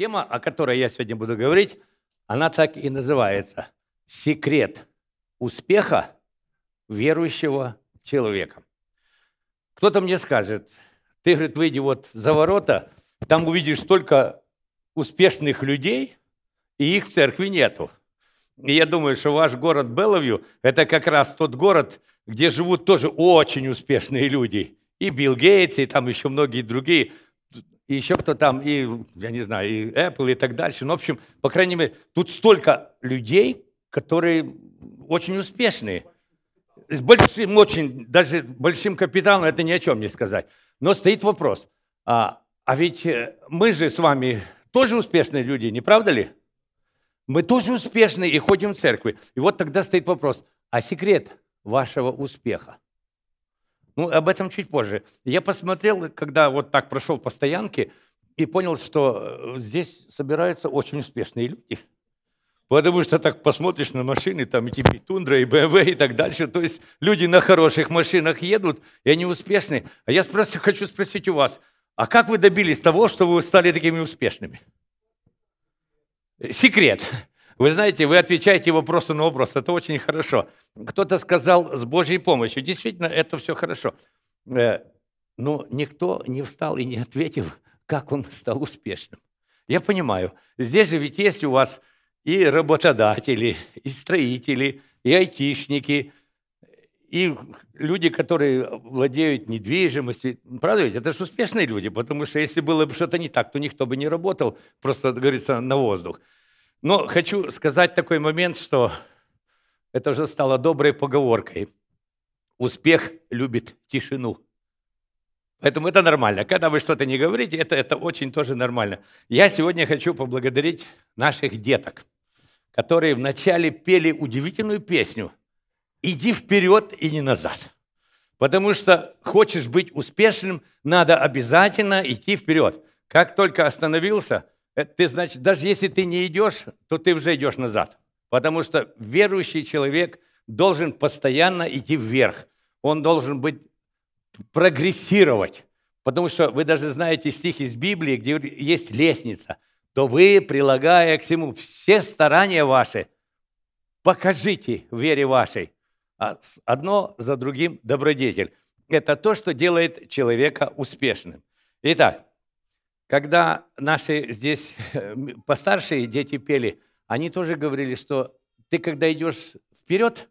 Тема, о которой я сегодня буду говорить, она так и называется «Секрет успеха верующего человека». Кто-то мне скажет, ты, говорит, выйди вот за ворота, там увидишь столько успешных людей, и их в церкви нету. И я думаю, что ваш город Беловью – это как раз тот город, где живут тоже очень успешные люди. И Билл Гейтс, и там еще многие другие – и еще кто там, и, я не знаю, и Apple и так дальше. Ну, в общем, по крайней мере, тут столько людей, которые очень успешные. С большим очень, даже большим капиталом это ни о чем не сказать. Но стоит вопрос, а, а ведь э, мы же с вами тоже успешные люди, не правда ли? Мы тоже успешные и ходим в церкви. И вот тогда стоит вопрос, а секрет вашего успеха – ну, об этом чуть позже. Я посмотрел, когда вот так прошел по стоянке, и понял, что э, здесь собираются очень успешные люди. Потому что так посмотришь на машины, там и тебе Тундра, и БМВ, и так дальше. То есть люди на хороших машинах едут, и они успешные. А я спрос... хочу спросить у вас, а как вы добились того, что вы стали такими успешными? Секрет. Вы знаете, вы отвечаете вопросу на вопрос, это очень хорошо. Кто-то сказал с Божьей помощью. Действительно, это все хорошо. Э, но никто не встал и не ответил, как он стал успешным. Я понимаю, здесь же ведь есть у вас и работодатели, и строители, и айтишники, и люди, которые владеют недвижимостью. Правда ведь? Это же успешные люди, потому что если было бы что-то не так, то никто бы не работал, просто, говорится, на воздух. Но хочу сказать такой момент, что это уже стало доброй поговоркой. Успех любит тишину. Поэтому это нормально. Когда вы что-то не говорите, это, это очень тоже нормально. Я сегодня хочу поблагодарить наших деток, которые вначале пели удивительную песню «Иди вперед и не назад». Потому что хочешь быть успешным, надо обязательно идти вперед. Как только остановился – ты, значит, даже если ты не идешь, то ты уже идешь назад. Потому что верующий человек должен постоянно идти вверх. Он должен быть прогрессировать. Потому что вы даже знаете стих из Библии, где есть лестница. То вы, прилагая к всему все старания ваши, покажите вере вашей. А одно за другим добродетель. Это то, что делает человека успешным. Итак, когда наши здесь постаршие дети пели, они тоже говорили, что ты, когда идешь вперед,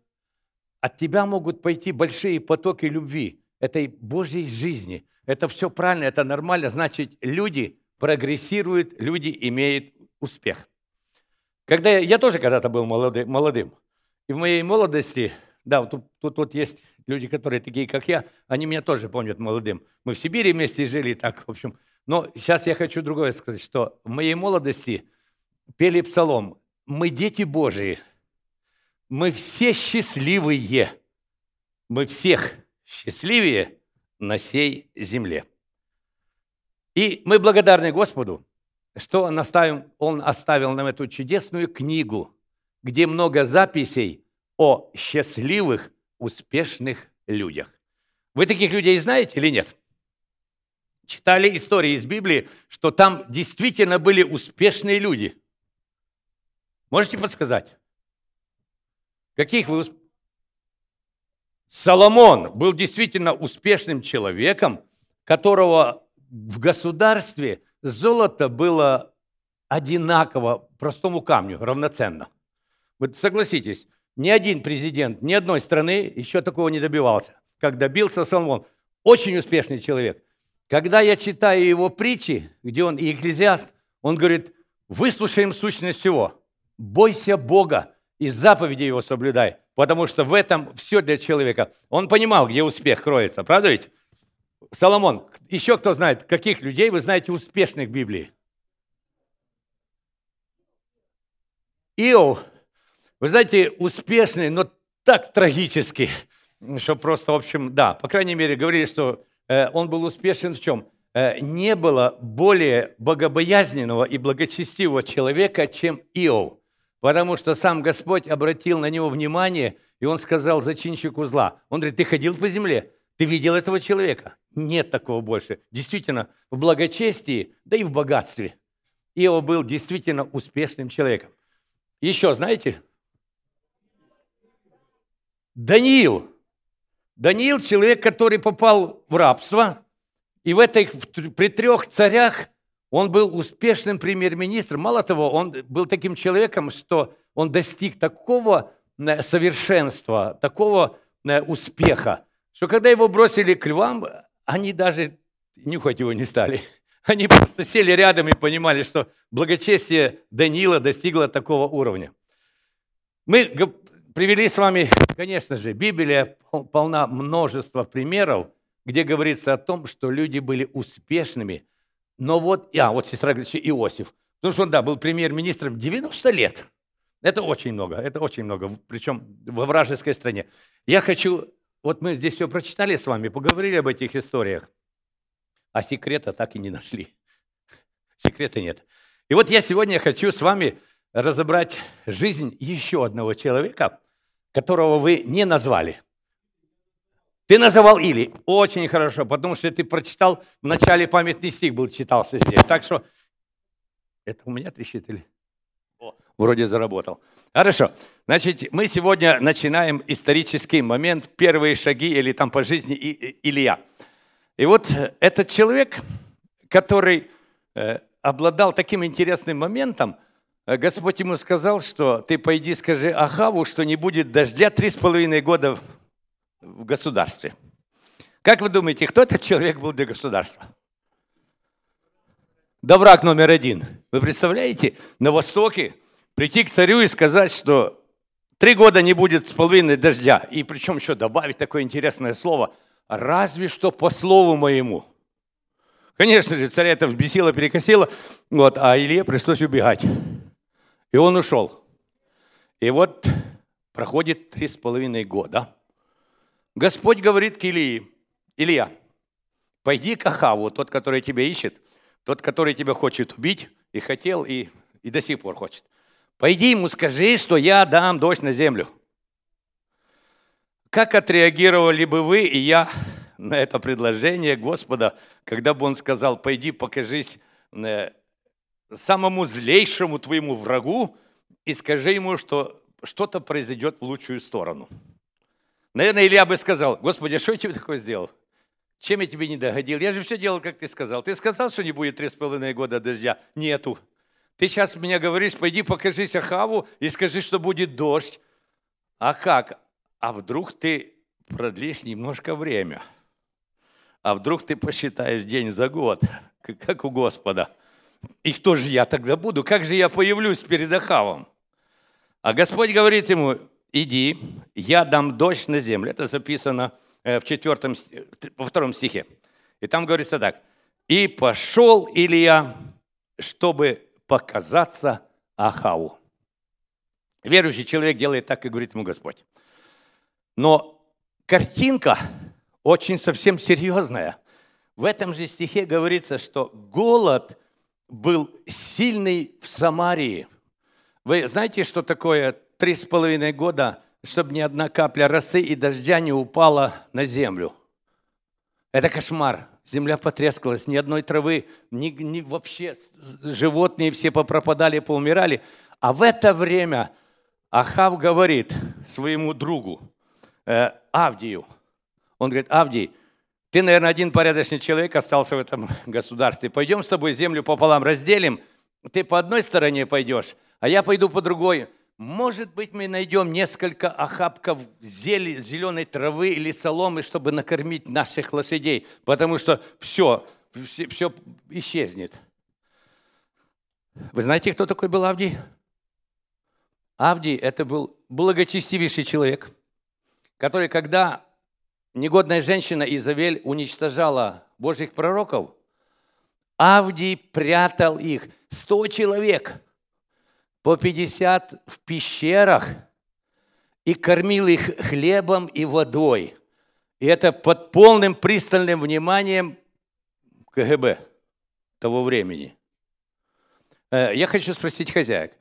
от тебя могут пойти большие потоки любви, этой Божьей жизни. Это все правильно, это нормально. Значит, люди прогрессируют, люди имеют успех. Когда я, я тоже когда-то был молодым, молодым, и в моей молодости, да, тут, тут вот есть люди, которые такие, как я, они меня тоже помнят молодым. Мы в Сибири вместе жили, так, в общем, но сейчас я хочу другое сказать, что в моей молодости пели псалом «Мы дети Божии, мы все счастливые, мы всех счастливее на сей земле». И мы благодарны Господу, что Он оставил, он оставил нам эту чудесную книгу, где много записей о счастливых, успешных людях. Вы таких людей знаете или нет? Читали истории из Библии, что там действительно были успешные люди. Можете подсказать? Каких вы... Соломон был действительно успешным человеком, которого в государстве золото было одинаково простому камню, равноценно. Вот согласитесь, ни один президент ни одной страны еще такого не добивался, как добился Соломон. Очень успешный человек. Когда я читаю его притчи, где он и экклезиаст, он говорит, выслушаем сущность всего, бойся Бога и заповеди его соблюдай, потому что в этом все для человека. Он понимал, где успех кроется, правда ведь? Соломон, еще кто знает, каких людей вы знаете успешных в Библии? Иов, вы знаете, успешный, но так трагический, что просто, в общем, да, по крайней мере, говорили, что он был успешен в чем? Э, не было более богобоязненного и благочестивого человека, чем Иов. Потому что сам Господь обратил на него внимание, и он сказал зачинщику зла. Он говорит, ты ходил по земле, ты видел этого человека? Нет такого больше. Действительно, в благочестии, да и в богатстве. Иов был действительно успешным человеком. Еще, знаете, Даниил. Даниил – человек, который попал в рабство, и в этой, при трех царях он был успешным премьер-министром. Мало того, он был таким человеком, что он достиг такого э, совершенства, такого э, успеха, что когда его бросили к львам, они даже нюхать его не стали. Они просто сели рядом и понимали, что благочестие Даниила достигло такого уровня. Мы привели с вами, конечно же, Библия полна множества примеров, где говорится о том, что люди были успешными. Но вот, а, вот сестра говорит, Иосиф. Потому что он, да, был премьер-министром 90 лет. Это очень много, это очень много, причем во вражеской стране. Я хочу, вот мы здесь все прочитали с вами, поговорили об этих историях, а секрета так и не нашли. Секрета нет. И вот я сегодня хочу с вами разобрать жизнь еще одного человека, которого вы не назвали. Ты называл Или. Очень хорошо, потому что ты прочитал, в начале памятный стих был, читался здесь. Так что, это у меня трещит или? О, вроде заработал. Хорошо. Значит, мы сегодня начинаем исторический момент, первые шаги или там по жизни Илья. И вот этот человек, который э, обладал таким интересным моментом, э, Господь ему сказал, что ты пойди скажи Ахаву, что не будет дождя три с половиной года в государстве. Как вы думаете, кто этот человек был для государства? Да враг номер один. Вы представляете, на Востоке прийти к царю и сказать, что три года не будет с половиной дождя. И причем еще добавить такое интересное слово. Разве что по слову моему. Конечно же, царя это взбесило, перекосило. Вот, а Илье пришлось убегать. И он ушел. И вот проходит три с половиной года. Господь говорит к Илии, Илья, пойди к Ахаву, тот, который тебя ищет, тот, который тебя хочет убить, и хотел, и, и до сих пор хочет. Пойди ему скажи, что я дам дождь на землю. Как отреагировали бы вы и я на это предложение Господа, когда бы он сказал, пойди покажись э, самому злейшему твоему врагу и скажи ему, что что-то произойдет в лучшую сторону – Наверное, Илья бы сказал, Господи, что я тебе такое сделал? Чем я тебе не догодил? Я же все делал, как ты сказал. Ты сказал, что не будет три с половиной года дождя? Нету. Ты сейчас меня говоришь, пойди покажись Ахаву и скажи, что будет дождь. А как? А вдруг ты продлишь немножко время? А вдруг ты посчитаешь день за год, как у Господа? И кто же я тогда буду? Как же я появлюсь перед Ахавом? А Господь говорит ему, иди, я дам дождь на землю. Это записано э, в четвертом, во втором стихе. И там говорится так. И пошел Илья, чтобы показаться Ахау. Верующий человек делает так, и говорит ему Господь. Но картинка очень совсем серьезная. В этом же стихе говорится, что голод был сильный в Самарии. Вы знаете, что такое три с половиной года, чтобы ни одна капля росы и дождя не упала на землю. Это кошмар. Земля потрескалась, ни одной травы, ни, ни вообще животные все попропадали, поумирали. А в это время Ахав говорит своему другу э, Авдию, он говорит, Авдий, ты, наверное, один порядочный человек остался в этом государстве. Пойдем с тобой землю пополам разделим. Ты по одной стороне пойдешь, а я пойду по другой. Может быть, мы найдем несколько охапков зеленой травы или соломы, чтобы накормить наших лошадей, потому что все, все, все исчезнет. Вы знаете, кто такой был Авдий? Авдий – это был благочестивейший человек, который, когда негодная женщина Изавель уничтожала Божьих пророков, Авдий прятал их. Сто человек – по 50 в пещерах и кормил их хлебом и водой. И это под полным пристальным вниманием КГБ того времени. Э, я хочу спросить хозяек,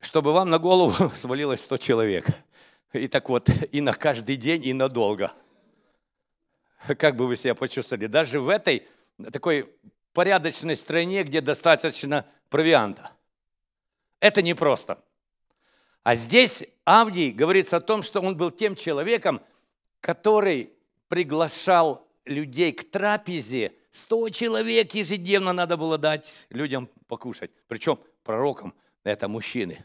чтобы вам на голову свалилось 100 человек. И так вот, и на каждый день, и надолго. Как бы вы себя почувствовали? Даже в этой такой порядочной стране, где достаточно провианта. Это непросто. А здесь Авдий говорится о том, что он был тем человеком, который приглашал людей к трапезе. Сто человек ежедневно надо было дать людям покушать. Причем пророкам это мужчины.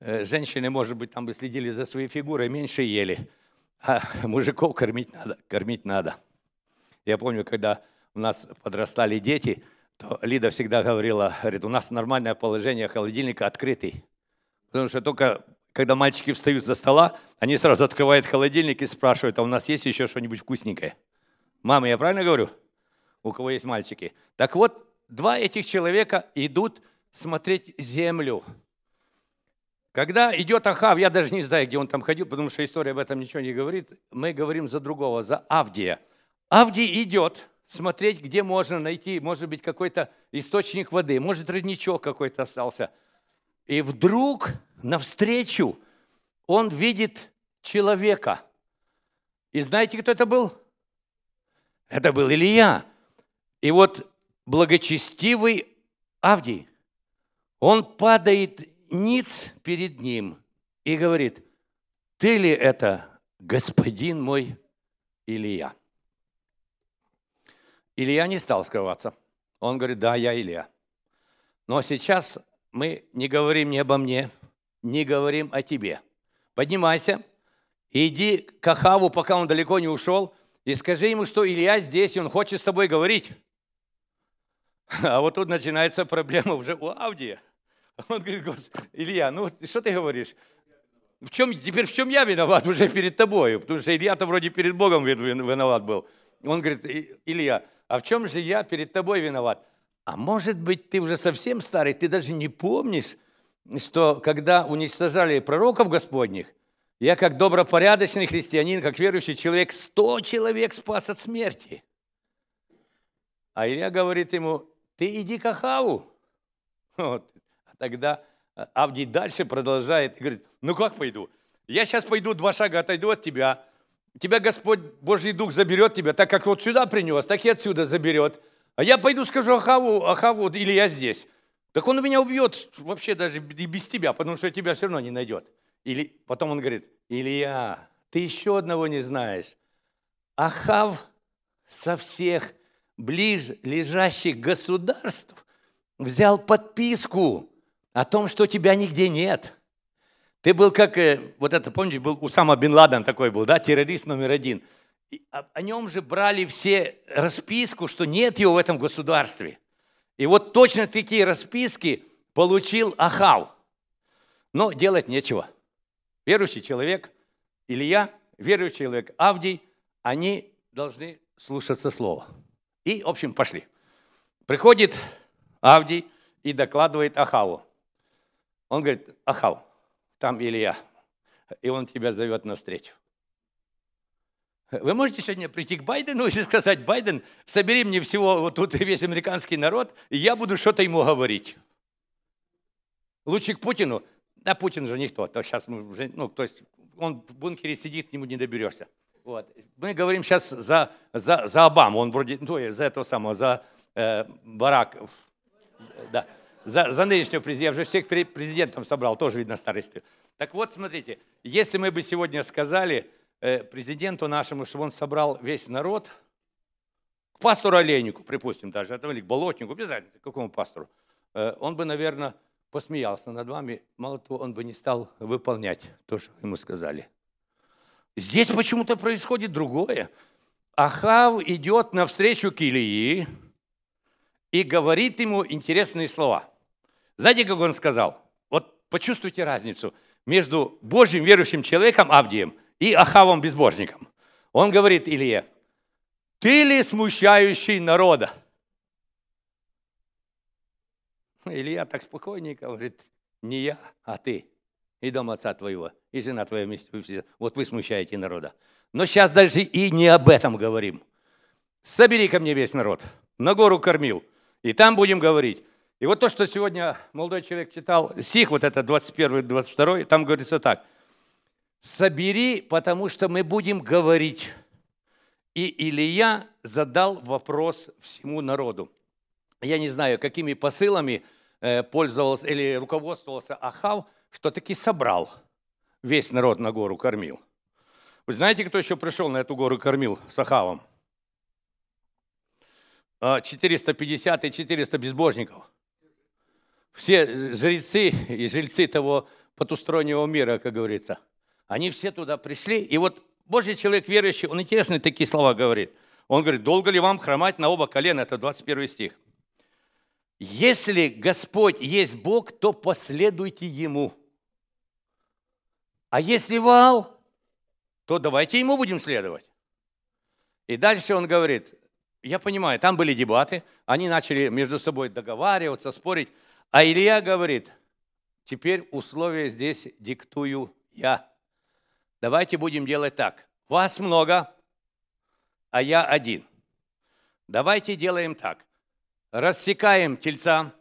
Э, женщины, может быть, там бы следили за своей фигурой, меньше ели. А мужиков кормить надо, кормить надо. Я помню, когда у нас подрастали дети, то Лида всегда говорила, говорит, у нас нормальное положение холодильника открытый. Потому что только когда мальчики встают за стола, они сразу открывают холодильник и спрашивают, а у нас есть еще что-нибудь вкусненькое? Мама, я правильно говорю? У кого есть мальчики? Так вот, два этих человека идут смотреть землю. Когда идет Ахав, я даже не знаю, где он там ходил, потому что история об этом ничего не говорит, мы говорим за другого, за Авдия. Авдий идет смотреть, где можно найти, может быть, какой-то источник воды, может, родничок какой-то остался. И вдруг навстречу он видит человека. И знаете, кто это был? Это был Илья. И вот благочестивый Авдий, он падает ниц перед ним и говорит, ты ли это господин мой Илья? Илья не стал скрываться. Он говорит, да, я Илья. Но сейчас мы не говорим не обо мне, не говорим о тебе. Поднимайся, иди к Ахаву, пока он далеко не ушел, и скажи ему, что Илья здесь, и он хочет с тобой говорить. А вот тут начинается проблема уже у Авдия. Он говорит, Господи, Илья, ну что ты говоришь? В чем, теперь в чем я виноват уже перед тобой? Потому что Илья-то вроде перед Богом виноват был. Он говорит, Илья, а в чем же я перед тобой виноват? А может быть, ты уже совсем старый, ты даже не помнишь, что когда уничтожали пророков Господних, я как добропорядочный христианин, как верующий человек, сто человек спас от смерти. А Илья говорит ему, ты иди к Ахаву. Вот. Тогда Авдий дальше продолжает и говорит, ну как пойду? Я сейчас пойду два шага отойду от тебя. Тебя Господь, Божий Дух заберет тебя, так как вот сюда принес, так и отсюда заберет. А я пойду скажу Ахаву, Ахаву, или я здесь. Так он меня убьет вообще даже и без тебя, потому что тебя все равно не найдет. Или потом он говорит, Илья, ты еще одного не знаешь. Ахав со всех ближе лежащих государств взял подписку о том, что тебя нигде нет. Ты был как, э, вот это, помните, был Усама Бен Ладен такой был, да, террорист номер один. И о, нем же брали все расписку, что нет его в этом государстве. И вот точно такие расписки получил Ахав. Но делать нечего. Верующий человек, Илья, верующий человек Авдий, они должны слушаться слова. И, в общем, пошли. Приходит Авдий и докладывает Ахаву. Он говорит, Ахав, там Илья, и он тебя зовет навстречу. Вы можете сегодня прийти к Байдену и сказать, Байден, собери мне всего вот тут весь американский народ, и я буду что-то ему говорить. Лучше к Путину. Да, Путин же никто. То сейчас мы уже, ну, то есть он в бункере сидит, к нему не доберешься. Вот. Мы говорим сейчас за, за, за Обаму, он вроде, ну, за этого самого, за э, Барак, да, за, за нынешнего президента, я уже всех президентов собрал, тоже видно старости. Так вот, смотрите, если мы бы сегодня сказали э, президенту нашему, чтобы он собрал весь народ, к пастору Олейнику, припустим даже, это, или к Болотнику, без разницы, какому пастору, э, он бы, наверное, посмеялся над вами, мало того, он бы не стал выполнять то, что ему сказали. Здесь почему-то происходит другое. Ахав идет навстречу к Илии и говорит ему интересные слова. Знаете, как он сказал? Вот почувствуйте разницу между Божьим верующим человеком Авдием и Ахавом безбожником. Он говорит Илье, ты ли смущающий народа? Илья так спокойненько говорит, не я, а ты и дом отца твоего, и жена твоя вместе. Вот вы смущаете народа. Но сейчас даже и не об этом говорим. Собери ко мне весь народ. На гору кормил. И там будем говорить. И вот то, что сегодня молодой человек читал, стих вот это 21-22, там говорится так. «Собери, потому что мы будем говорить». И Илья задал вопрос всему народу. Я не знаю, какими посылами э, пользовался или руководствовался Ахав, что таки собрал. Весь народ на гору кормил. Вы знаете, кто еще пришел на эту гору кормил с Ахавом? 450 а, и 400 безбожников. Все жрецы и жильцы того потустороннего мира, как говорится. Они все туда пришли. И вот Божий человек верующий, он интересные такие слова говорит. Он говорит, долго ли вам хромать на оба колена? Это 21 стих. Если Господь есть Бог, то последуйте Ему. А если Ваал, то давайте Ему будем следовать. И дальше он говорит, я понимаю, там были дебаты, они начали между собой договариваться, спорить. А Илья говорит, теперь условия здесь диктую я. Давайте будем делать так. Вас много, а я один. Давайте делаем так. Рассекаем тельца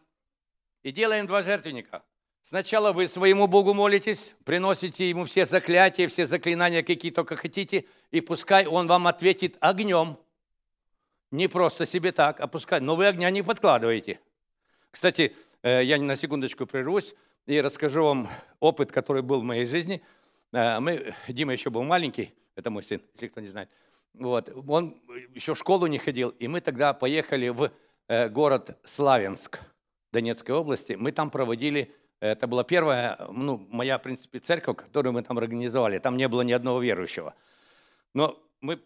и делаем два жертвенника. Сначала вы своему Богу молитесь, приносите ему все заклятия, все заклинания, какие только хотите, и пускай он вам ответит огнем. Не просто себе так, а пускай. Но вы огня не подкладываете. Кстати, я на секундочку прервусь и расскажу вам опыт, который был в моей жизни. Э, мы, Дима еще был маленький, это мой сын, если кто не знает. Вот. Он еще в школу не ходил, и мы тогда поехали в э, город Славянск Донецкой области. Мы там проводили, это была первая, ну, моя, в принципе, церковь, которую мы там организовали. Там не было ни одного верующего. Но мы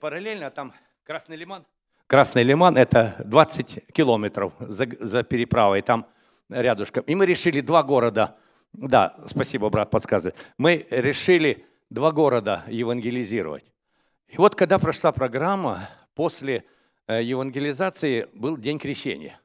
параллельно, там Красный Лиман, Красный Лиман – это 20 километров за, за переправой, там рядышком. И мы решили два города, да, спасибо, брат подсказывает, мы решили два города евангелизировать. И вот когда прошла программа, после э, евангелизации был день крещения.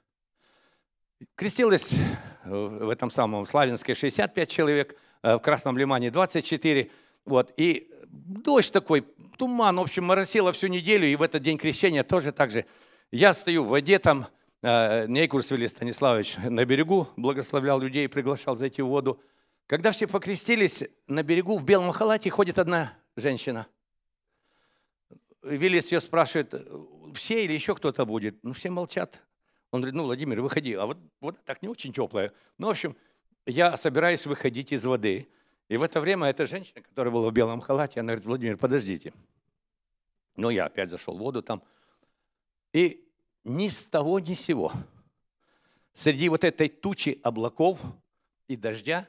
Крестилось э, в этом самом Славянске 65 человек, э, в Красном Лимане 24. Вот, и дождь такой, туман, в общем, моросило всю неделю, и в этот день крещения тоже так же. Я стою в воде там, Нейкурс Вилли Станиславович на берегу благословлял людей, приглашал зайти в воду. Когда все покрестились, на берегу в белом халате ходит одна женщина. Виллис ее спрашивает, все или еще кто-то будет? Ну, все молчат. Он говорит, ну, Владимир, выходи. А вот, вот так не очень теплая. Ну, в общем, я собираюсь выходить из воды – и в это время эта женщина, которая была в белом халате, она говорит, Владимир, подождите. Ну, я опять зашел в воду там. И ни с того, ни с сего, среди вот этой тучи облаков и дождя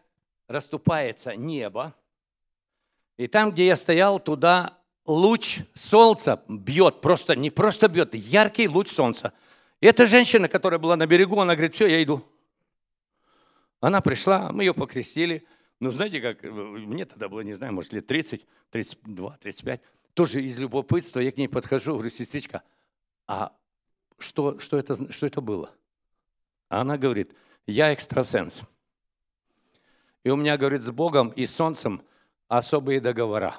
расступается небо. И там, где я стоял, туда луч солнца бьет, просто не просто бьет, яркий луч солнца. И эта женщина, которая была на берегу, она говорит, все, я иду. Она пришла, мы ее покрестили – ну, знаете, как, э, мне тогда было, не знаю, может, лет 30, 32, 35. Тоже из любопытства я к ней подхожу, говорю, сестричка, а что, что, это, что это было? А она говорит, я экстрасенс. И у меня, говорит, с Богом и Солнцем особые договора.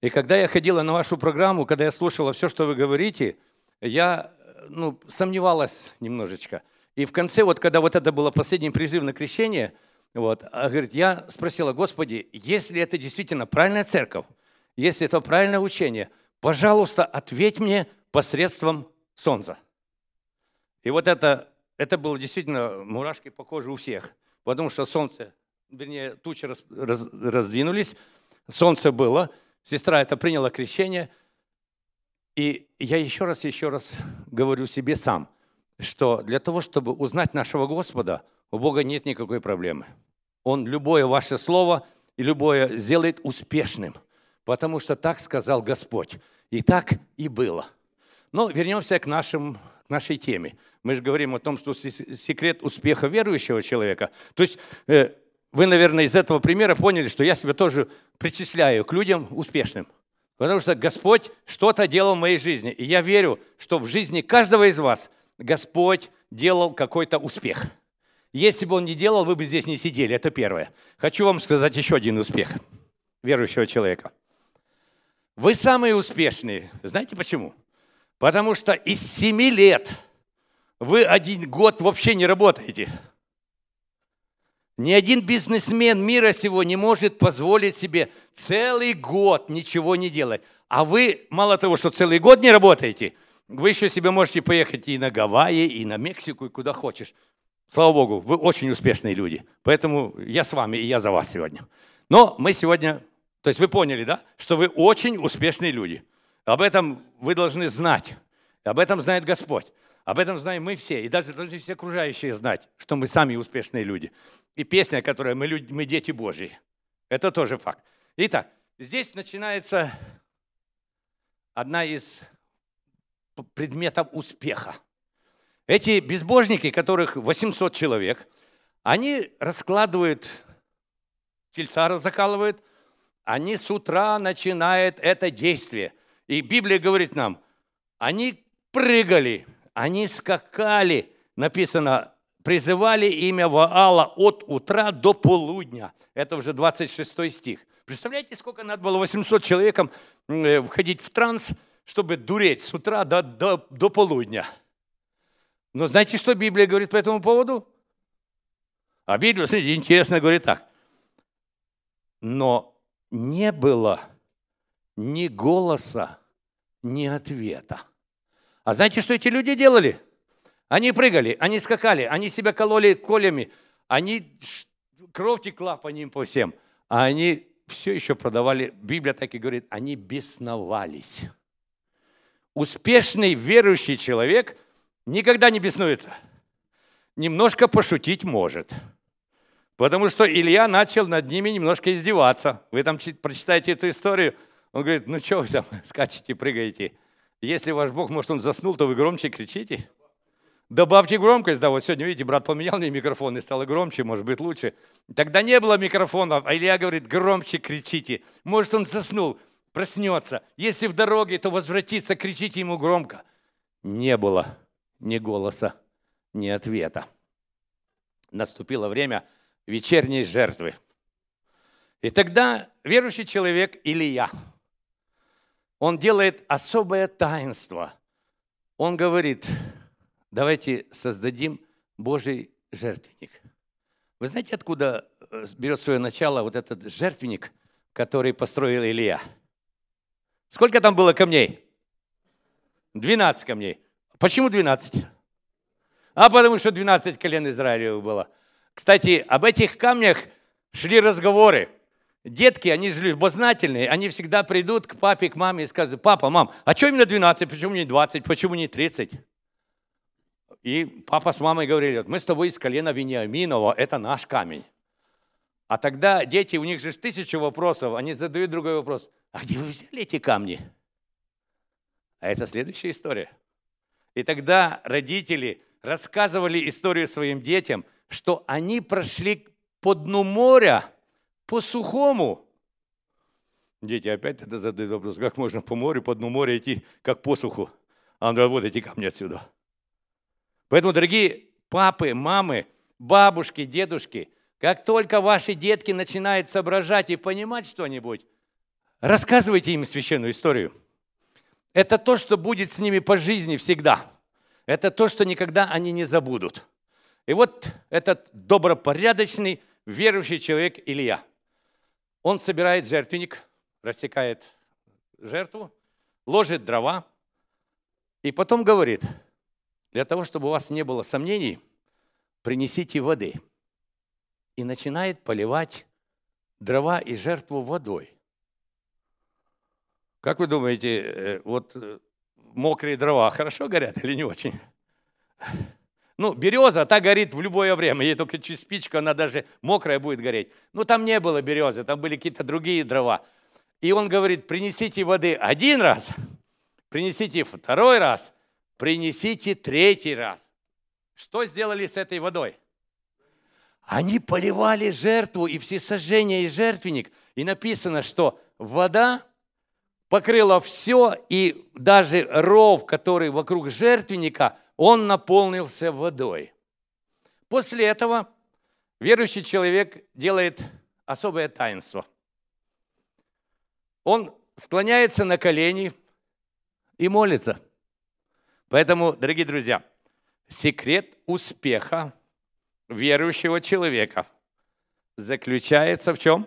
И когда я ходила на вашу программу, когда я слушала все, что вы говорите, я ну, сомневалась немножечко. И в конце, вот когда вот это было последний призыв на крещение – вот. А говорит, я спросила, Господи, если это действительно правильная церковь, если это правильное учение, пожалуйста, ответь мне посредством солнца. И вот это, это было действительно мурашки по коже у всех, потому что солнце, вернее, тучи раз, раз, раздвинулись, солнце было, сестра это приняла крещение, и я еще раз, еще раз говорю себе сам, что для того, чтобы узнать нашего Господа, у Бога нет никакой проблемы. Он любое ваше слово и любое сделает успешным, потому что так сказал Господь. И так и было. Но вернемся к, нашим, к нашей теме. Мы же говорим о том, что секрет успеха верующего человека. То есть э, вы, наверное, из этого примера поняли, что я себя тоже причисляю к людям успешным. Потому что Господь что-то делал в моей жизни. И я верю, что в жизни каждого из вас Господь делал какой-то успех – если бы он не делал, вы бы здесь не сидели. Это первое. Хочу вам сказать еще один успех верующего человека. Вы самые успешные. Знаете почему? Потому что из семи лет вы один год вообще не работаете. Ни один бизнесмен мира сего не может позволить себе целый год ничего не делать. А вы, мало того, что целый год не работаете, вы еще себе можете поехать и на Гавайи, и на Мексику, и куда хочешь. Слава Богу, вы очень успешные люди. Поэтому я с вами, и я за вас сегодня. Но мы сегодня, то есть вы поняли, да, что вы очень успешные люди. Об этом вы должны знать. Об этом знает Господь. Об этом знаем мы все. И даже должны все окружающие знать, что мы сами успешные люди. И песня, которая мы, люди, мы дети Божьи. Это тоже факт. Итак, здесь начинается одна из предметов успеха. Эти безбожники, которых 800 человек, они раскладывают, тельца закалывают, они с утра начинают это действие. И Библия говорит нам, они прыгали, они скакали, написано, призывали имя Ваала от утра до полудня. Это уже 26 стих. Представляете, сколько надо было 800 человекам э, входить в транс, чтобы дуреть с утра до, до, до полудня. Но знаете, что Библия говорит по этому поводу? А Библия, смотрите, интересно говорит так. Но не было ни голоса, ни ответа. А знаете, что эти люди делали? Они прыгали, они скакали, они себя кололи колями, они кровь текла по ним по всем, а они все еще продавали, Библия так и говорит, они бесновались. Успешный верующий человек никогда не беснуется. Немножко пошутить может. Потому что Илья начал над ними немножко издеваться. Вы там прочитаете эту историю. Он говорит, ну что вы там скачете, прыгаете? Если ваш Бог, может, он заснул, то вы громче кричите. Добавьте громкость, да, вот сегодня, видите, брат поменял мне микрофон и стало громче, может быть, лучше. Тогда не было микрофона, а Илья говорит, громче кричите. Может, он заснул, проснется. Если в дороге, то возвратится, кричите ему громко. Не было ни голоса, ни ответа. Наступило время вечерней жертвы. И тогда верующий человек Илья, он делает особое таинство. Он говорит, давайте создадим Божий жертвенник. Вы знаете, откуда э, берет свое начало вот этот жертвенник, который построил Илья? Сколько там было камней? 12 камней. Почему 12? А потому что 12 колен Израилевых было. Кстати, об этих камнях шли разговоры. Детки, они же любознательные, они всегда придут к папе, к маме и скажут, папа, мам, а что именно 12, почему не 20, почему не 30? И папа с мамой говорили, мы с тобой из колена Вениаминова, это наш камень. А тогда дети, у них же тысяча вопросов, они задают другой вопрос, а где вы взяли эти камни? А это следующая история. И тогда родители рассказывали историю своим детям, что они прошли по дну моря, по сухому. Дети опять это задают вопрос, как можно по морю, по дну моря идти, как по суху? А он говорит, вот эти камни отсюда. Поэтому, дорогие папы, мамы, бабушки, дедушки, как только ваши детки начинают соображать и понимать что-нибудь, рассказывайте им священную историю. Это то, что будет с ними по жизни всегда. Это то, что никогда они не забудут. И вот этот добропорядочный, верующий человек Илья, он собирает жертвенник, рассекает жертву, ложит дрова, и потом говорит, для того, чтобы у вас не было сомнений, принесите воды. И начинает поливать дрова и жертву водой. Как вы думаете, э, вот э, мокрые дрова хорошо горят или не очень? Ну, береза, та горит в любое время. Ей только чуть спичка, она даже мокрая будет гореть. Ну, там не было березы, там были какие-то другие дрова. И он говорит, принесите воды один раз, принесите второй раз, принесите третий раз. Что сделали с этой водой? Они поливали жертву и все сожжения и жертвенник. И написано, что вода покрыла все, и даже ров, который вокруг жертвенника, он наполнился водой. После этого верующий человек делает особое таинство. Он склоняется на колени и молится. Поэтому, дорогие друзья, секрет успеха верующего человека заключается в чем?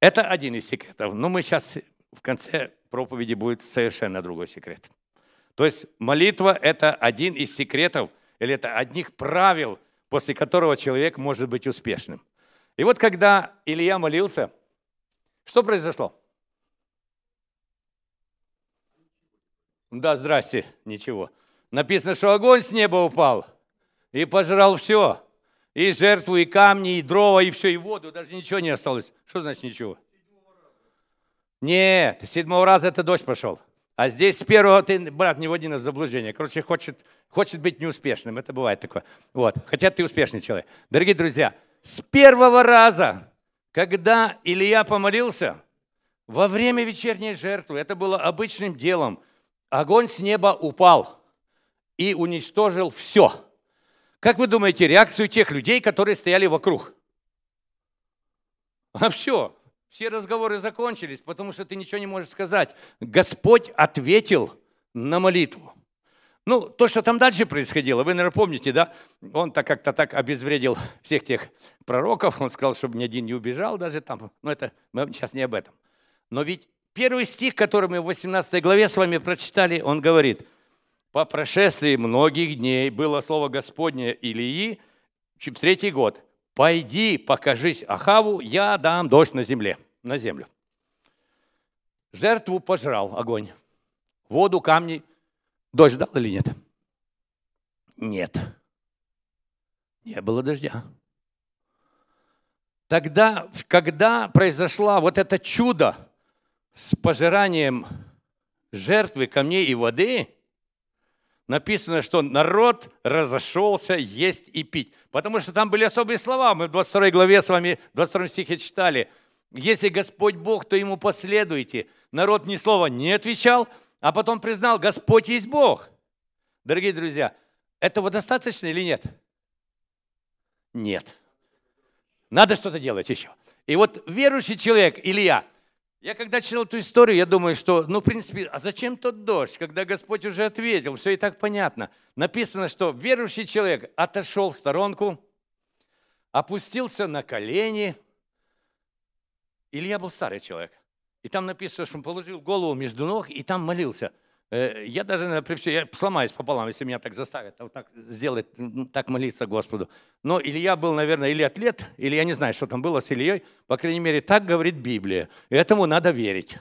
Это один из секретов. Но мы сейчас в конце проповеди будет совершенно другой секрет. То есть молитва – это один из секретов, или это одних правил, после которого человек может быть успешным. И вот когда Илья молился, что произошло? Да, здрасте, ничего. Написано, что огонь с неба упал и пожрал все. И жертву, и камни, и дрова, и все, и воду. Даже ничего не осталось. Что значит ничего? Нет, седьмого раза это дождь пошел. А здесь с первого ты, брат, не вводи нас заблуждение. Короче, хочет, хочет быть неуспешным. Это бывает такое. Вот. Хотя ты успешный человек. Дорогие друзья, с первого раза, когда Илья помолился, во время вечерней жертвы, это было обычным делом, огонь с неба упал и уничтожил все. Как вы думаете, реакцию тех людей, которые стояли вокруг? А все, все разговоры закончились, потому что ты ничего не можешь сказать. Господь ответил на молитву. Ну, то, что там дальше происходило, вы, наверное, помните, да? Он так как-то так обезвредил всех тех пророков, он сказал, чтобы ни один не убежал даже там. Но это мы сейчас не об этом. Но ведь первый стих, который мы в 18 главе с вами прочитали, он говорит – по прошествии многих дней было слово Господне Илии в третий год. «Пойди, покажись Ахаву, я дам дождь на земле, на землю». Жертву пожрал огонь, воду, камни. Дождь дал или нет? Нет. Не было дождя. Тогда, когда произошло вот это чудо с пожиранием жертвы камней и воды – написано, что народ разошелся есть и пить. Потому что там были особые слова. Мы в 22 главе с вами, в 22 стихе читали. Если Господь Бог, то Ему последуйте. Народ ни слова не отвечал, а потом признал, Господь есть Бог. Дорогие друзья, этого достаточно или нет? Нет. Надо что-то делать еще. И вот верующий человек, Илья, я когда читал эту историю, я думаю, что, ну, в принципе, а зачем тот дождь, когда Господь уже ответил, все и так понятно. Написано, что верующий человек отошел в сторонку, опустился на колени. Илья был старый человек. И там написано, что он положил голову между ног и там молился – я даже, наверное, я сломаюсь пополам, если меня так заставят, вот так сделать, так молиться Господу. Но Илья был, наверное, или атлет, или я не знаю, что там было с Ильей. По крайней мере, так говорит Библия. Этому надо верить.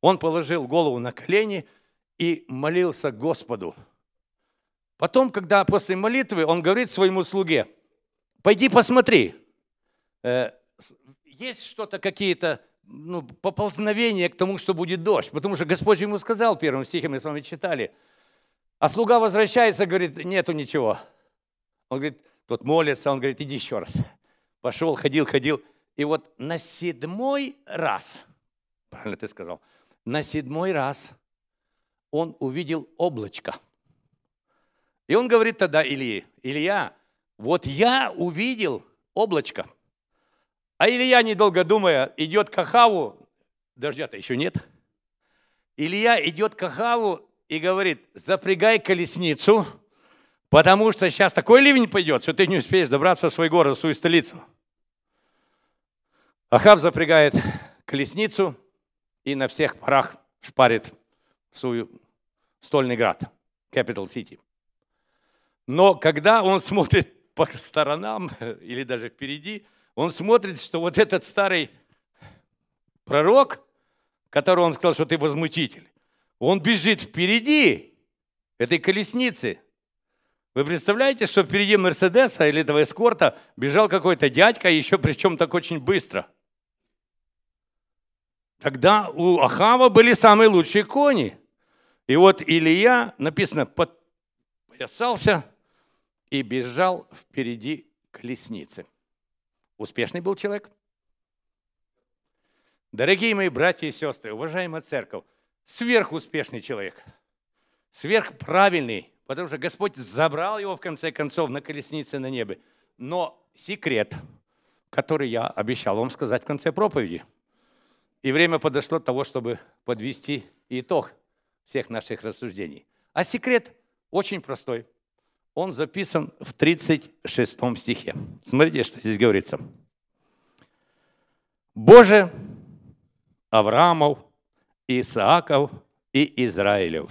Он положил голову на колени и молился Господу. Потом, когда после молитвы, он говорит своему слуге, пойди посмотри, э, есть что-то, какие-то ну, поползновение к тому, что будет дождь. Потому что Господь ему сказал, первым стихом мы с вами читали. А слуга возвращается, говорит, нету ничего. Он говорит, тот молится, он говорит, иди еще раз. Пошел, ходил, ходил. И вот на седьмой раз, правильно ты сказал, на седьмой раз он увидел облачко. И он говорит тогда Илье, Илья, вот я увидел облачко – а Илья, недолго думая, идет к Ахаву, дождя-то еще нет. Илья идет к Ахаву и говорит, запрягай колесницу, потому что сейчас такой ливень пойдет, что ты не успеешь добраться в свой город, в свою столицу. Ахав запрягает колесницу и на всех парах шпарит в свою стольный град, Capital City. Но когда он смотрит по сторонам или даже впереди, он смотрит, что вот этот старый пророк, которого он сказал, что ты возмутитель, он бежит впереди этой колесницы. Вы представляете, что впереди Мерседеса или этого эскорта бежал какой-то дядька, еще причем так очень быстро. Тогда у Ахава были самые лучшие кони. И вот Илья, написано, подпоясался и бежал впереди колесницы. Успешный был человек. Дорогие мои братья и сестры, уважаемая церковь, сверхуспешный человек, сверхправильный, потому что Господь забрал его в конце концов на колеснице на небе. Но секрет, который я обещал вам сказать в конце проповеди, и время подошло того, чтобы подвести итог всех наших рассуждений. А секрет очень простой. Он записан в 36 стихе. Смотрите, что здесь говорится. Боже, Авраамов, Исааков и Израилев,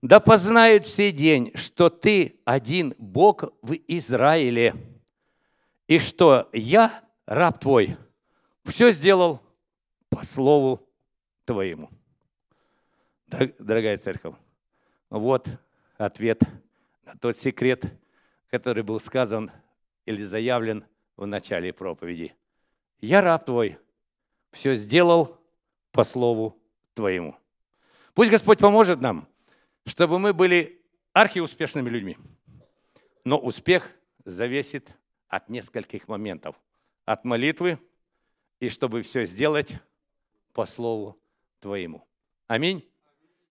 да познают все день, что Ты один Бог в Израиле, и что я, раб Твой, все сделал по слову Твоему. Дорогая церковь, вот ответ тот секрет, который был сказан или заявлен в начале проповеди. Я раб Твой, все сделал по слову Твоему. Пусть Господь поможет нам, чтобы мы были архиуспешными людьми. Но успех зависит от нескольких моментов. От молитвы и чтобы все сделать по слову Твоему. Аминь.